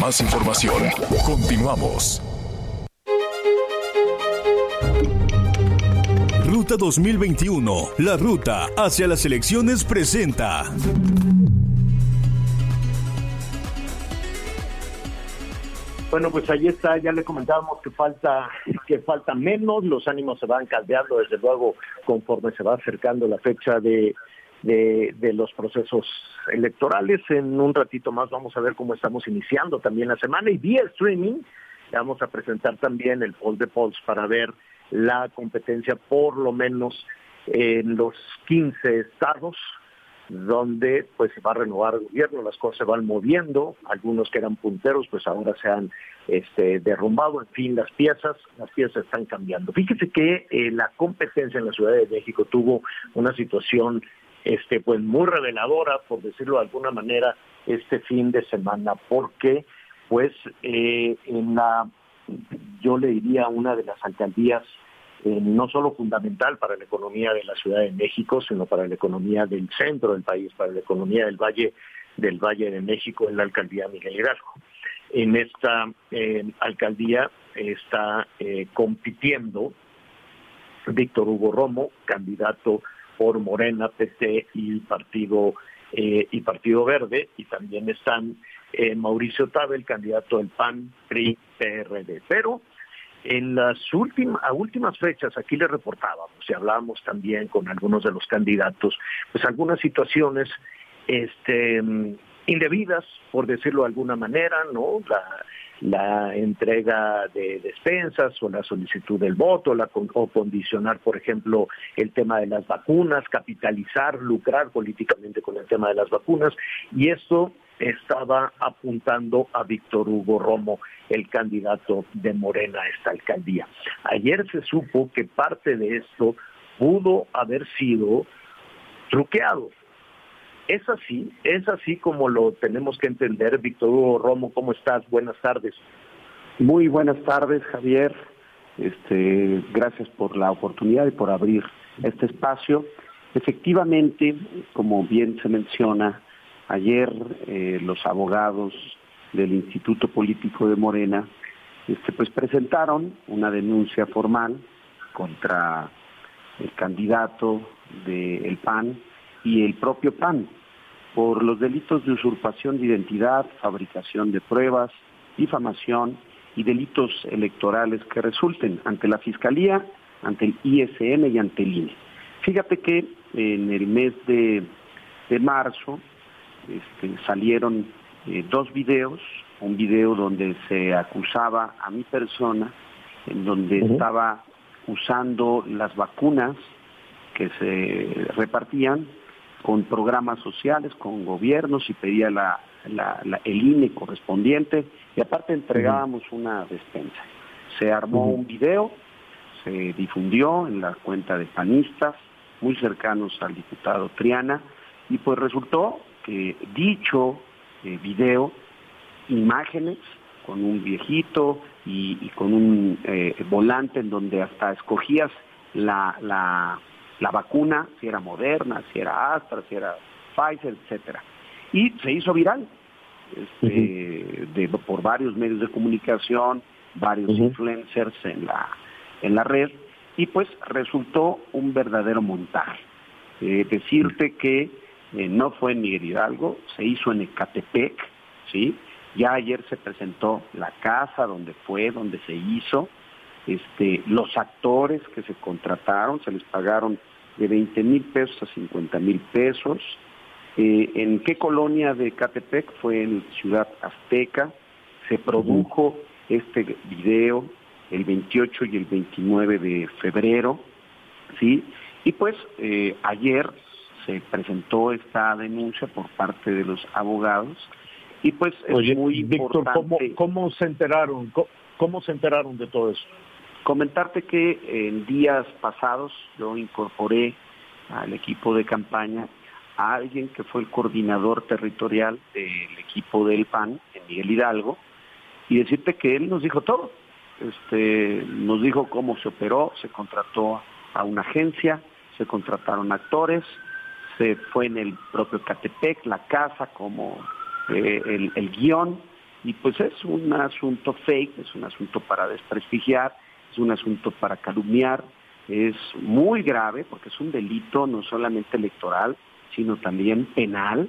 Más información. Continuamos. Ruta 2021, la ruta hacia las elecciones presenta. Bueno, pues ahí está, ya le comentábamos que falta, que falta menos, los ánimos se van caldeando desde luego conforme se va acercando la fecha de, de, los procesos electorales. En un ratito más vamos a ver cómo estamos iniciando también la semana y vía streaming vamos a presentar también el poll de polls para ver la competencia por lo menos en los 15 estados donde pues se va a renovar el gobierno, las cosas se van moviendo, algunos que eran punteros pues ahora se han este, derrumbado, en fin, las piezas, las piezas están cambiando. Fíjese que eh, la competencia en la Ciudad de México tuvo una situación este pues muy reveladora, por decirlo de alguna manera, este fin de semana, porque pues eh, en la, yo le diría una de las alcaldías eh, no solo fundamental para la economía de la Ciudad de México, sino para la economía del centro del país, para la economía del Valle del Valle de México, en la alcaldía Miguel Hidalgo. En esta eh, alcaldía está compitiendo Víctor Hugo Romo, candidato por Morena, PT y Partido y Partido Verde, y también están Mauricio Tabel, candidato del PAN, PRI, PRD. Pero en las últimas, a últimas fechas, aquí le reportábamos y hablábamos también con algunos de los candidatos, pues algunas situaciones este, indebidas, por decirlo de alguna manera, ¿no? La, la entrega de despensas o la solicitud del voto, la, o condicionar, por ejemplo, el tema de las vacunas, capitalizar, lucrar políticamente con el tema de las vacunas, y esto estaba apuntando a Víctor Hugo Romo, el candidato de Morena a esta alcaldía. Ayer se supo que parte de esto pudo haber sido truqueado. Es así, es así como lo tenemos que entender. Víctor Hugo Romo, ¿cómo estás? Buenas tardes. Muy buenas tardes, Javier. Este, gracias por la oportunidad y por abrir este espacio. Efectivamente, como bien se menciona, Ayer eh, los abogados del Instituto Político de Morena este, pues presentaron una denuncia formal contra el candidato del PAN y el propio PAN por los delitos de usurpación de identidad, fabricación de pruebas, difamación y delitos electorales que resulten ante la Fiscalía, ante el ISM y ante el INE. Fíjate que en el mes de marzo este, salieron eh, dos videos, un video donde se acusaba a mi persona, en donde estaba usando las vacunas que se repartían con programas sociales, con gobiernos y pedía la, el INE correspondiente y aparte entregábamos una despensa. Se armó un video, se difundió en la cuenta de panistas muy cercanos al diputado Triana y pues resultó que dicho eh, video, imágenes con un viejito y, con un eh, volante en donde hasta escogías la, la, vacuna, si era Moderna, si era Astra, si era Pfizer, etcétera. Y se hizo viral este, de, por varios medios de comunicación, varios influencers en la, en la red, y pues resultó un verdadero montaje. Eh, decirte que eh, no fue en Miguel Hidalgo, se hizo en Ecatepec, ¿sí? Ya ayer se presentó la casa donde fue, donde se hizo, este, los actores que se contrataron, se les pagaron de 20 mil pesos a 50 mil pesos. Eh, ¿En qué colonia de Ecatepec? Fue en Ciudad Azteca. Se produjo este video el 28 y el 29 de febrero, ¿sí? Y pues eh, ayer se presentó esta denuncia por parte de los abogados y pues es muy Víctor, ¿cómo, se enteraron? ¿Cómo, se enteraron de todo eso? Comentarte que en días pasados yo incorporé al equipo de campaña a alguien que fue el coordinador territorial del equipo del PAN en Miguel Hidalgo y decirte que él nos dijo todo. Este, nos dijo cómo se operó, se contrató a una agencia, se contrataron actores, se fue en el propio Catepec, la casa como eh, el, el guion, y pues es un asunto fake, es un asunto para desprestigiar, es un asunto para calumniar, es muy grave porque es un delito no solamente electoral, sino también penal,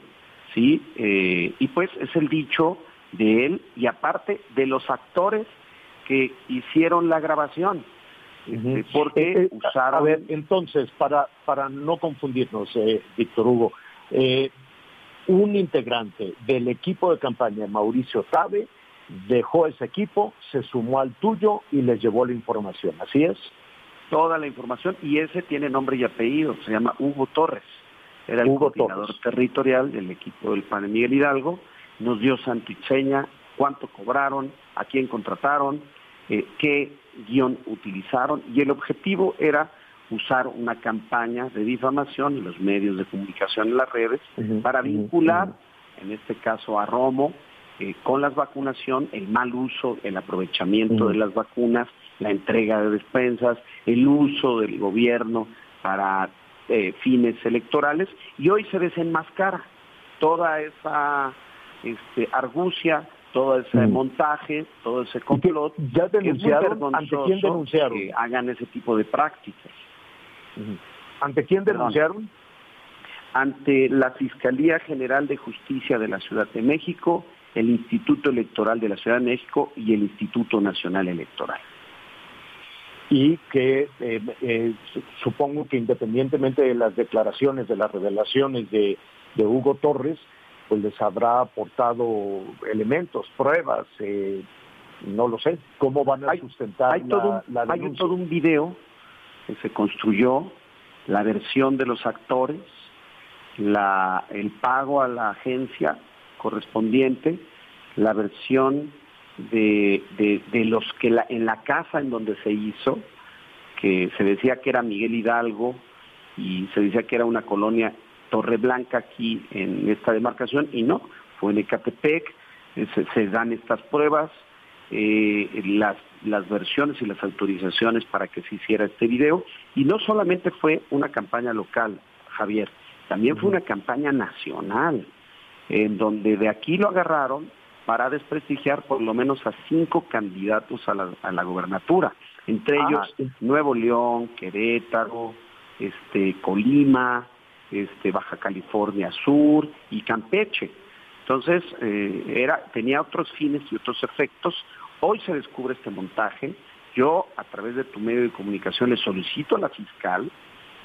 ¿sí? Eh, y pues es el dicho de él y aparte de los actores que hicieron la grabación. Este, porque Eh, eh, usaron... A ver, entonces, para, para no confundirnos, eh, Víctor Hugo, un integrante del equipo de campaña, Mauricio Tabe, dejó ese equipo, se sumó al tuyo y les llevó la información, ¿así es? toda la información y ese tiene nombre y apellido, se llama Hugo Torres, era el Hugo coordinador Torres. territorial del equipo del PAN Miguel Hidalgo, nos dio santo y seña, cuánto cobraron, a quién contrataron, eh, qué guion utilizaron y el objetivo era usar una campaña de difamación en los medios de comunicación en las redes para vincular, en este caso a Romo, eh, con las vacunación, el mal uso, el aprovechamiento de las vacunas, la entrega de despensas, el uso del gobierno para eh, fines electorales y hoy se desenmascara toda esa este, argucia, todo ese montaje, todo ese complot. ¿Ya denunciaron? ¿Ante quién denunciaron? Que hagan ese tipo de prácticas. ¿Ante quién denunciaron? ante la Fiscalía General de Justicia de la Ciudad de México, el Instituto Electoral de la Ciudad de México y el Instituto Nacional Electoral. y que eh, eh, su- supongo que independientemente de las declaraciones, de las revelaciones de, de Hugo Torres, pues les habrá aportado elementos, pruebas, eh, no lo sé, cómo van a sustentar Hay, la, todo, un- la hay todo un video que se construyó, la versión de los actores, la, el pago a la agencia correspondiente, la versión de, de- de los que la- en la casa en donde se hizo, que se decía que era Miguel Hidalgo y se decía que era una colonia Torre Blanca aquí en esta demarcación y no, fue en Ecatepec, eh, se, se dan estas pruebas, eh, las, las versiones y las autorizaciones para que se hiciera este video y no solamente fue una campaña local, Javier, también fue una campaña nacional, en donde de aquí lo agarraron para desprestigiar por lo menos a cinco candidatos a la, a la gobernatura, entre Ah, ellos Nuevo León, Querétaro, este, Colima, este, Baja California Sur y Campeche. Entonces, eh, era, tenía otros fines y otros efectos. Hoy se descubre este montaje. Yo, a través de tu medio de comunicación, le solicito a la fiscal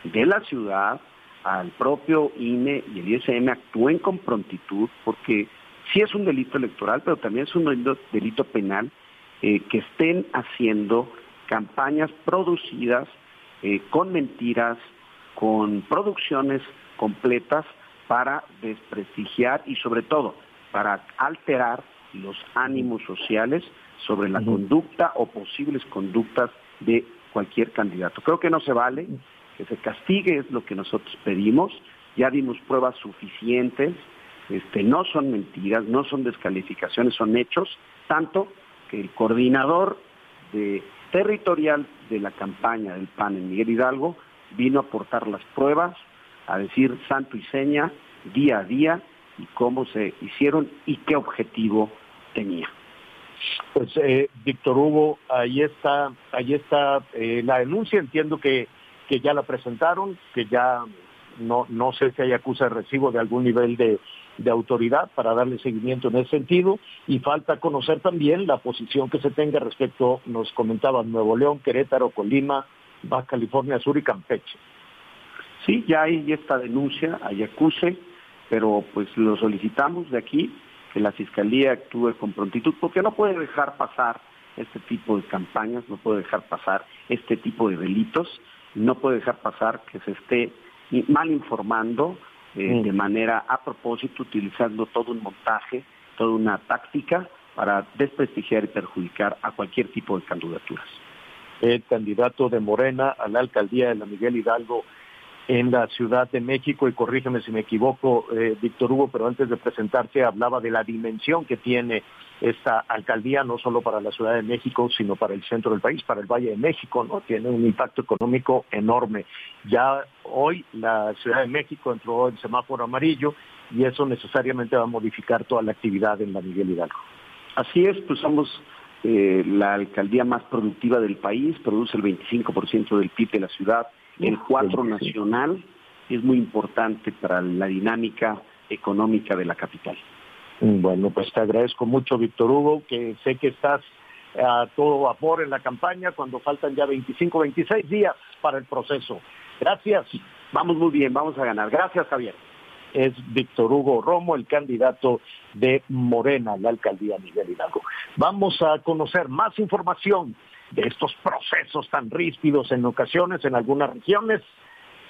de la ciudad, al propio INE y el ISM actúen con prontitud, porque sí es un delito electoral, pero también es un delito, delito penal, eh, que estén haciendo campañas producidas eh, con mentiras, con producciones completas para desprestigiar y sobre todo para alterar los ánimos sociales sobre la conducta o posibles conductas de cualquier candidato. Creo que no se vale, que se castigue es lo que nosotros pedimos, ya dimos pruebas suficientes, este, no son mentiras, no son descalificaciones, son hechos, tanto que el coordinador de, territorial de la campaña del PAN en Miguel Hidalgo vino a aportar las pruebas, a decir santo y seña, día a día, y cómo se hicieron y qué objetivo tenía. Pues eh, Víctor Hugo, ahí está, ahí está eh, la denuncia. Entiendo que, que ya la presentaron, que ya no, no sé si hay acusa de recibo de algún nivel de, de autoridad para darle seguimiento en ese sentido. Y falta conocer también la posición que se tenga respecto, nos comentaban Nuevo León, Querétaro, Colima, Baja California Sur y Campeche. Sí, ya hay esta denuncia, hay acuse, pero pues lo solicitamos de aquí, que la Fiscalía actúe con prontitud, porque no puede dejar pasar este tipo de campañas, no puede dejar pasar este tipo de delitos, no puede dejar pasar que se esté mal informando eh, de manera a propósito, utilizando todo un montaje, toda una táctica para desprestigiar y perjudicar a cualquier tipo de candidaturas. el candidato de Morena a la alcaldía de la Miguel Hidalgo en la Ciudad de México, y corrígeme si me equivoco, eh, Víctor Hugo, pero antes de presentarse hablaba de la dimensión que tiene esta alcaldía, no solo para la Ciudad de México, sino para el centro del país, para el Valle de México, ¿no? Tiene un impacto económico enorme. Ya hoy la Ciudad de México entró en semáforo amarillo y eso necesariamente va a modificar toda la actividad en la Miguel Hidalgo. Así es, pues somos eh, la alcaldía más productiva del país, produce el 25% del PIB de la ciudad, el 4 nacional, es muy importante para la dinámica económica de la capital. Bueno, pues te agradezco mucho, Víctor Hugo, que sé que estás a todo vapor en la campaña cuando faltan ya 25, 26 días para el proceso. Gracias. Vamos muy bien, vamos a ganar. Gracias, Javier. Es Víctor Hugo Romo, el candidato de Morena a la alcaldía Miguel Hidalgo. Vamos a conocer más información de estos procesos tan ríspidos en ocasiones en algunas regiones,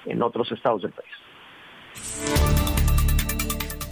en otros estados del país.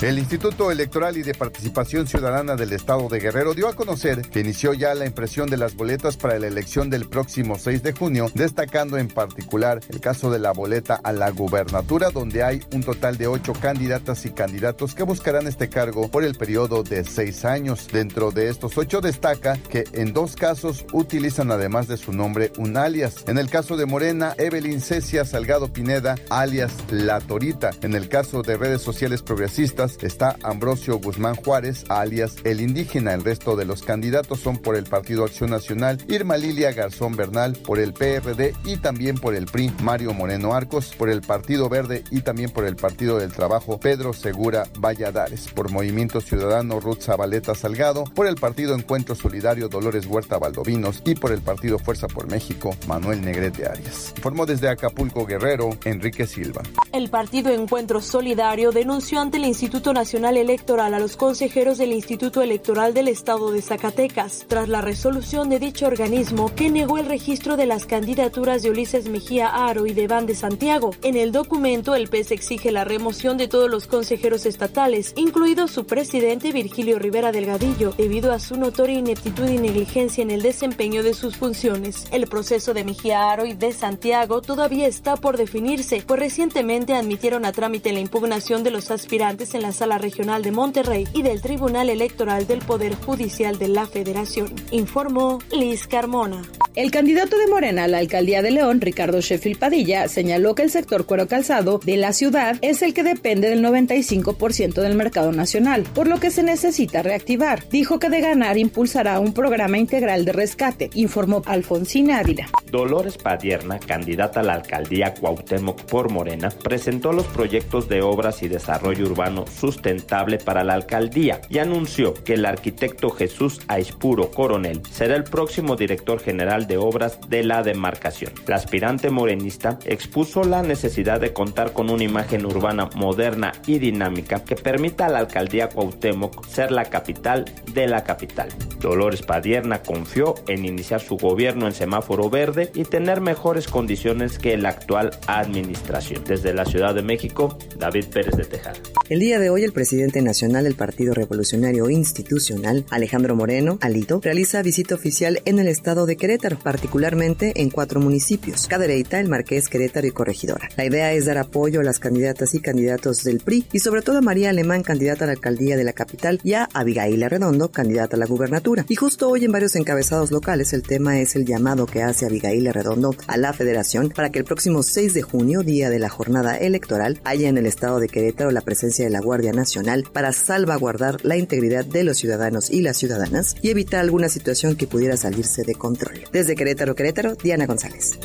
El Instituto Electoral y de Participación Ciudadana del Estado de Guerrero dio a conocer que inició ya la impresión de las boletas para la elección del próximo 6 de junio, destacando en particular el caso de la boleta a la gubernatura, donde hay un total de ocho candidatas y candidatos que buscarán este cargo por el periodo de seis años. Dentro de estos ocho destaca que en dos casos utilizan además de su nombre un alias. En el caso de Morena, Evelyn Cecia Salgado Pineda, alias La Torita. En el caso de redes sociales progresistas, está Ambrosio Guzmán Juárez, alias El Indígena. El resto de los candidatos son por el Partido Acción Nacional, Irma Lilia Garzón Bernal, por el PRD y también por el PRI, Mario Moreno Arcos, por el Partido Verde y también por el Partido del Trabajo, Pedro Segura Valladares, por Movimiento Ciudadano Ruth Zabaleta Salgado, por el Partido Encuentro Solidario Dolores Huerta Valdovinos y por el Partido Fuerza por México, Manuel Negrete Arias. Informó desde Acapulco Guerrero, Enrique Silva. El Partido Encuentro Solidario denunció ante el Instituto Nacional Electoral a los consejeros del Instituto Electoral del Estado de Zacatecas, tras la resolución de dicho organismo que negó el registro de las candidaturas de Ulises Mejía Aro y de Van de Santiago. En el documento, el PES exige la remoción de todos los consejeros estatales, incluido su presidente Virgilio Rivera Delgadillo, debido a su notoria ineptitud y negligencia en el desempeño de sus funciones. El proceso de Mejía Aro y de Santiago todavía está por definirse, pues recientemente admitieron a trámite la impugnación de los aspirantes en la Sala Regional de Monterrey y del Tribunal Electoral del Poder Judicial de la Federación, informó Liz Carmona. El candidato de Morena a la alcaldía de León, Ricardo Sheffield Padilla, señaló que el sector cuero calzado de la ciudad es el que depende del 95% del mercado nacional, por lo que se necesita reactivar. Dijo que de ganar impulsará un programa integral de rescate, informó Alfonsina Ávila. Dolores Padierna, candidata a la alcaldía Cuauhtémoc por Morena, presentó los proyectos de obras y desarrollo urbano sustentable para la alcaldía y anunció que el arquitecto Jesús Aispuro Coronel será el próximo director general de obras de la demarcación. La aspirante morenista expuso la necesidad de contar con una imagen urbana moderna y dinámica que permita a la alcaldía Cuauhtémoc ser la capital de la capital. Dolores Padierna confió en iniciar su gobierno en semáforo verde y tener mejores condiciones que la actual administración. Desde la Ciudad de México, David Pérez de Tejada. El día de hoy el presidente nacional del Partido Revolucionario Institucional, Alejandro Moreno, Alito, realiza visita oficial en el estado de Querétaro, particularmente en cuatro municipios, Cadereyta, El Marqués, Querétaro y Corregidora. La idea es dar apoyo a las candidatas y candidatos del PRI y sobre todo a María Alemán, candidata a la alcaldía de la capital, y a Abigail Arredondo, candidata a la gubernatura. Y justo hoy en varios encabezados locales el tema es el llamado que hace Abigail Arredondo a la federación para que el próximo 6 de junio, día de la jornada electoral, haya en el estado de Querétaro la presencia de la Guardia Nacional para salvaguardar la integridad de los ciudadanos y las ciudadanas y evitar alguna situación que pudiera salirse de control. Desde Querétaro, Querétaro, Diana González.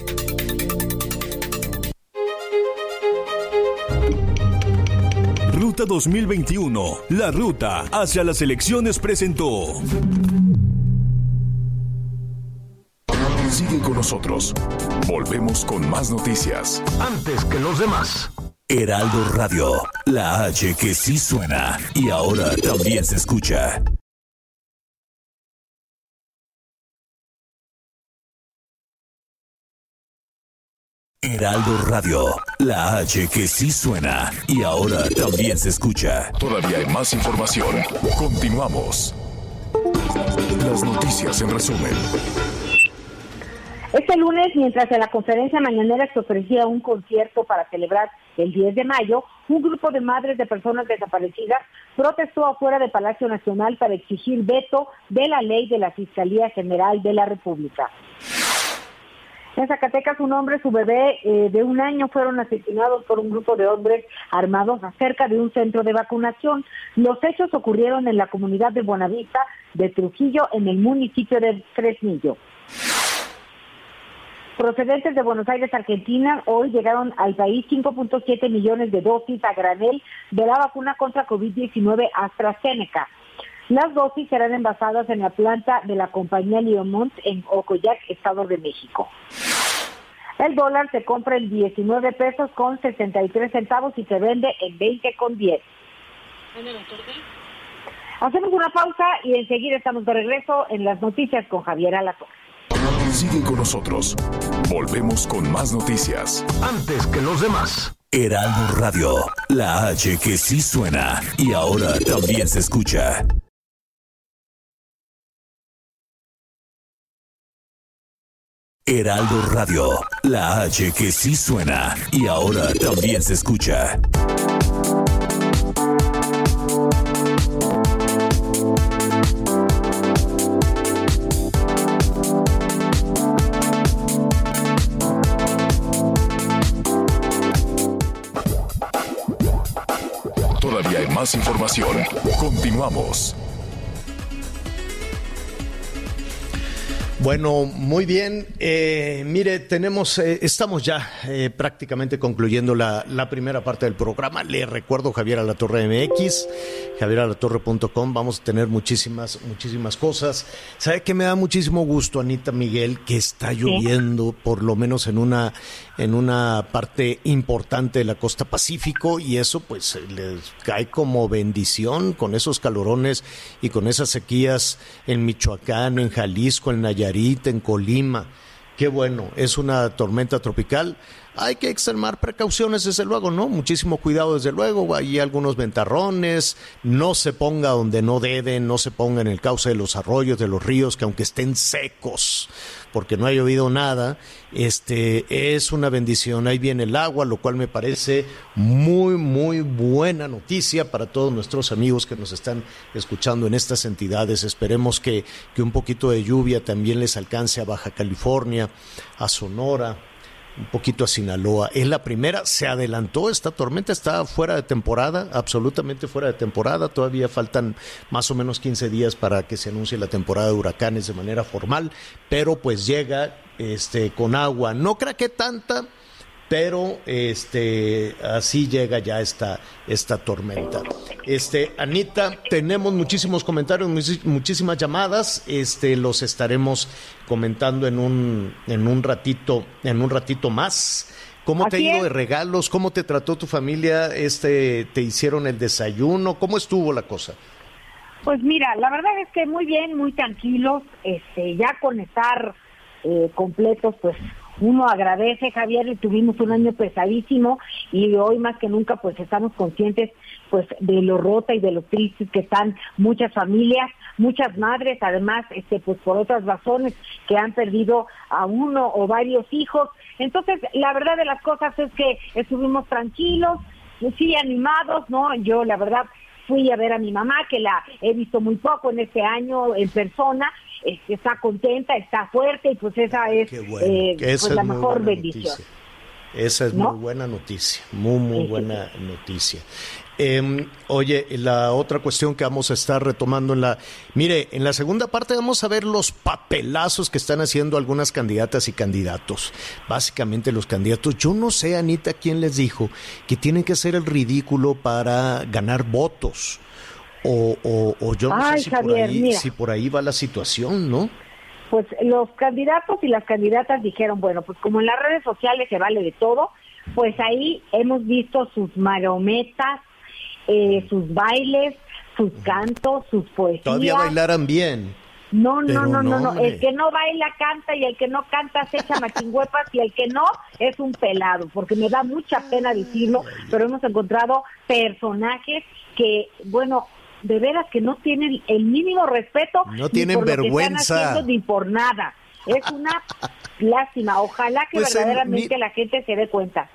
Ruta 2021, la ruta hacia las elecciones presentó. Sigue con nosotros. Volvemos con más noticias. Antes que los demás. Heraldo Radio, la H que sí suena y ahora también se escucha. Heraldo Radio, la H que sí suena y ahora también se escucha. Todavía hay más información. Continuamos. Las noticias en resumen. Este lunes, mientras en la conferencia mañanera se ofrecía un concierto para celebrar el 10 de mayo, un grupo de madres de personas desaparecidas protestó afuera del Palacio Nacional para exigir veto de la ley de la Fiscalía General de la República. En Zacatecas, un hombre y su bebé eh, de un año fueron asesinados por un grupo de hombres armados cerca de un centro de vacunación. Los hechos ocurrieron en la comunidad de Buenavista de Trujillo, en el municipio de Fresnillo. Procedentes de Buenos Aires, Argentina, hoy llegaron al país 5.7 millones de dosis a granel de la vacuna contra COVID-19 AstraZeneca. Las dosis serán envasadas en la planta de la compañía Liomont en Ocoyac, Estado de México. El dólar se compra en 19 pesos con 63 centavos y se vende en 20 con 10. Hacemos una pausa y enseguida estamos de regreso en las noticias con Javier Alatorre. Sigue con nosotros. Volvemos con más noticias. Antes que los demás. Heraldo Radio, la H que sí suena y ahora también se escucha. Heraldo Radio, la H que sí suena y ahora también se escucha. Más información. Continuamos. Bueno, muy bien. Eh, mire, tenemos, eh, estamos ya eh, prácticamente concluyendo la, la, primera parte del programa. Le recuerdo Javier Alatorre MX, javieralatorre.com. Vamos a tener muchísimas, muchísimas cosas. ¿Sabe que me da muchísimo gusto, Anita Miguel, que está lloviendo, por lo menos en una, en una parte importante de la costa Pacífico, y eso pues les cae como bendición con esos calorones y con esas sequías en Michoacán, en Jalisco, en Nayarit en Colima. Qué bueno, es una tormenta tropical. Hay que extremar precauciones, desde luego, ¿no? Muchísimo cuidado, desde luego. Hay algunos ventarrones. No se ponga donde no debe, no se ponga en el cauce de los arroyos, de los ríos, que aunque estén secos, porque no ha llovido nada, este es una bendición. Ahí viene el agua, lo cual me parece muy, muy buena noticia para todos nuestros amigos que nos están escuchando en estas entidades. Esperemos que, que un poquito de lluvia también les alcance a Baja California, a Sonora, un poquito a Sinaloa. Es la primera, se adelantó esta tormenta, está fuera de temporada, absolutamente fuera de temporada. Todavía faltan más o menos 15 días para que se anuncie la temporada de huracanes de manera formal, pero pues llega este con agua. No creo que tanta, pero este así llega ya esta esta tormenta. Este Anita, tenemos muchísimos comentarios, muchísimas llamadas, este los estaremos comentando en un en un ratito, en un ratito más. ¿Cómo te ha ido de regalos? ¿Cómo te trató tu familia? Este te hicieron el desayuno, ¿cómo estuvo la cosa? Pues mira, la verdad es que muy bien, muy tranquilos, este ya con estar eh, completos, pues uno agradece, Javier, y tuvimos un año pesadísimo y hoy más que nunca pues estamos conscientes pues de lo rota y de lo triste que están muchas familias, muchas madres, además este pues por otras razones que han perdido a uno o varios hijos. Entonces, la verdad de las cosas es que estuvimos tranquilos, sí animados, ¿no? Yo la verdad fui a ver a mi mamá, que la he visto muy poco en este año en persona, está contenta, está fuerte y pues esa es eh, pues la mejor bendición. Esa es muy buena noticia, muy, muy buena noticia. Eh, oye, la otra cuestión que vamos a estar retomando en la... Mire, en la segunda parte vamos a ver los papelazos que están haciendo algunas candidatas y candidatos. Básicamente los candidatos. Yo no sé, Anita, quién les dijo que tienen que hacer el ridículo para ganar votos. O, o, yo no sé si, por ahí, si por ahí va la situación, ¿no? Pues los candidatos y las candidatas dijeron, bueno, pues como en las redes sociales se vale de todo, pues ahí hemos visto sus marometas, eh, sus bailes, sus cantos, sus poesías. Todavía bailaran bien. No, no, no, no, no. El que no baila canta y el que no canta se echa machingüepas y el que no es un pelado, porque me da mucha pena decirlo, pero hemos encontrado personajes que, bueno, de veras que no tienen el mínimo respeto. No tienen por vergüenza. ni por nada. Es una lástima. Ojalá que Pues en verdaderamente mi- la gente se dé cuenta.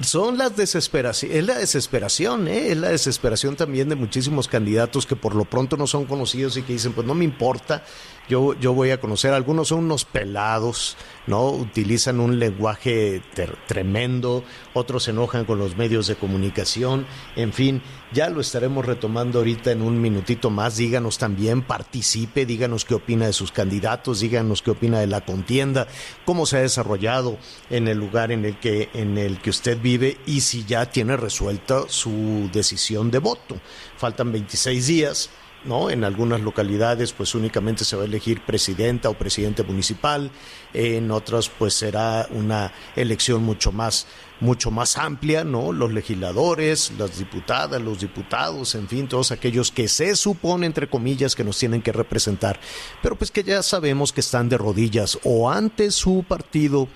Son las desesperación, es la desesperación, ¿eh? es la desesperación también de muchísimos candidatos que por lo pronto no son conocidos y que dicen, pues no me importa, yo, yo voy a conocer, algunos son unos pelados, ¿no? Utilizan un lenguaje tremendo, otros se enojan con los medios de comunicación, en fin, ya lo estaremos retomando ahorita en un minutito más, díganos también, participe, díganos qué opina de sus candidatos, díganos qué opina de la contienda, cómo se ha desarrollado en el lugar en el que, en el que usted vive y si ya tiene resuelta su decisión de voto. Faltan 26 días ¿no? En algunas localidades pues únicamente se va a elegir presidenta o presidente municipal, en otras pues será una elección mucho más mucho más amplia, ¿no? Los legisladores, las diputadas, los diputados, en fin, todos aquellos que se supone entre comillas que nos tienen que representar, pero pues que ya sabemos que están de rodillas o ante su partido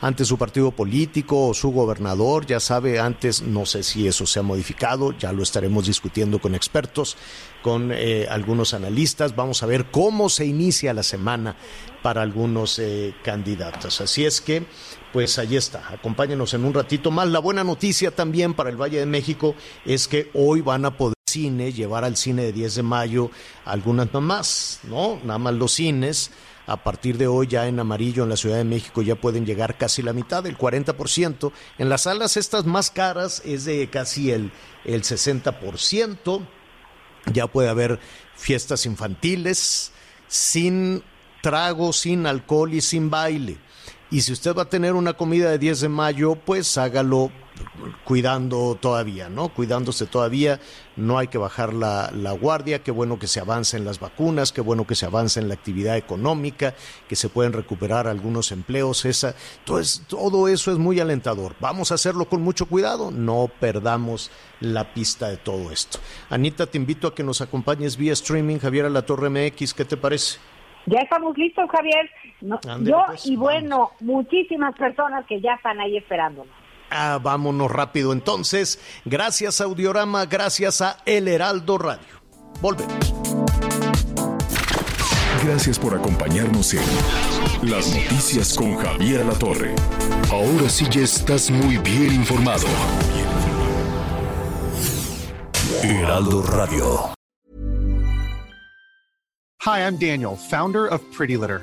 ante su partido político o su gobernador, ya sabe, antes no sé si eso se ha modificado, ya lo estaremos discutiendo con expertos, con eh, algunos analistas, vamos a ver cómo se inicia la semana para algunos eh, candidatos. Así es que, pues ahí está, acompáñenos en un ratito más. La buena noticia también para el Valle de México es que hoy van a poder cine, llevar al cine de 10 de mayo algunas mamás, ¿no? Nada más los cines a partir de hoy ya en amarillo en la Ciudad de México ya pueden llegar casi la mitad, el 40%. En las salas estas más caras es de casi el, el 60%. Ya puede haber fiestas infantiles sin trago, sin alcohol y sin baile. Y si usted va a tener una comida de 10 de mayo, pues hágalo cuidando todavía, ¿no? Cuidándose todavía, no hay que bajar la, guardia, qué bueno que se avance en las vacunas, qué bueno que se avance en la actividad económica, que se pueden recuperar algunos empleos, esa, todo, todo eso es muy alentador. Vamos a hacerlo con mucho cuidado, no perdamos la pista de todo esto. Anita, te invito a que nos acompañes vía streaming, Javier a la Torre MX, ¿qué te parece? Ya estamos listos, Javier. yo pues, y bueno, muchísimas personas que ya están ahí esperándonos. Ah, vámonos rápido entonces. Gracias Audiorama, gracias a El Heraldo Radio. Volvemos. Gracias por acompañarnos en Las Noticias con Javier La Torre. Ahora sí ya estás muy bien informado. Heraldo Radio. Hi, I'm Daniel, founder of Pretty Litter.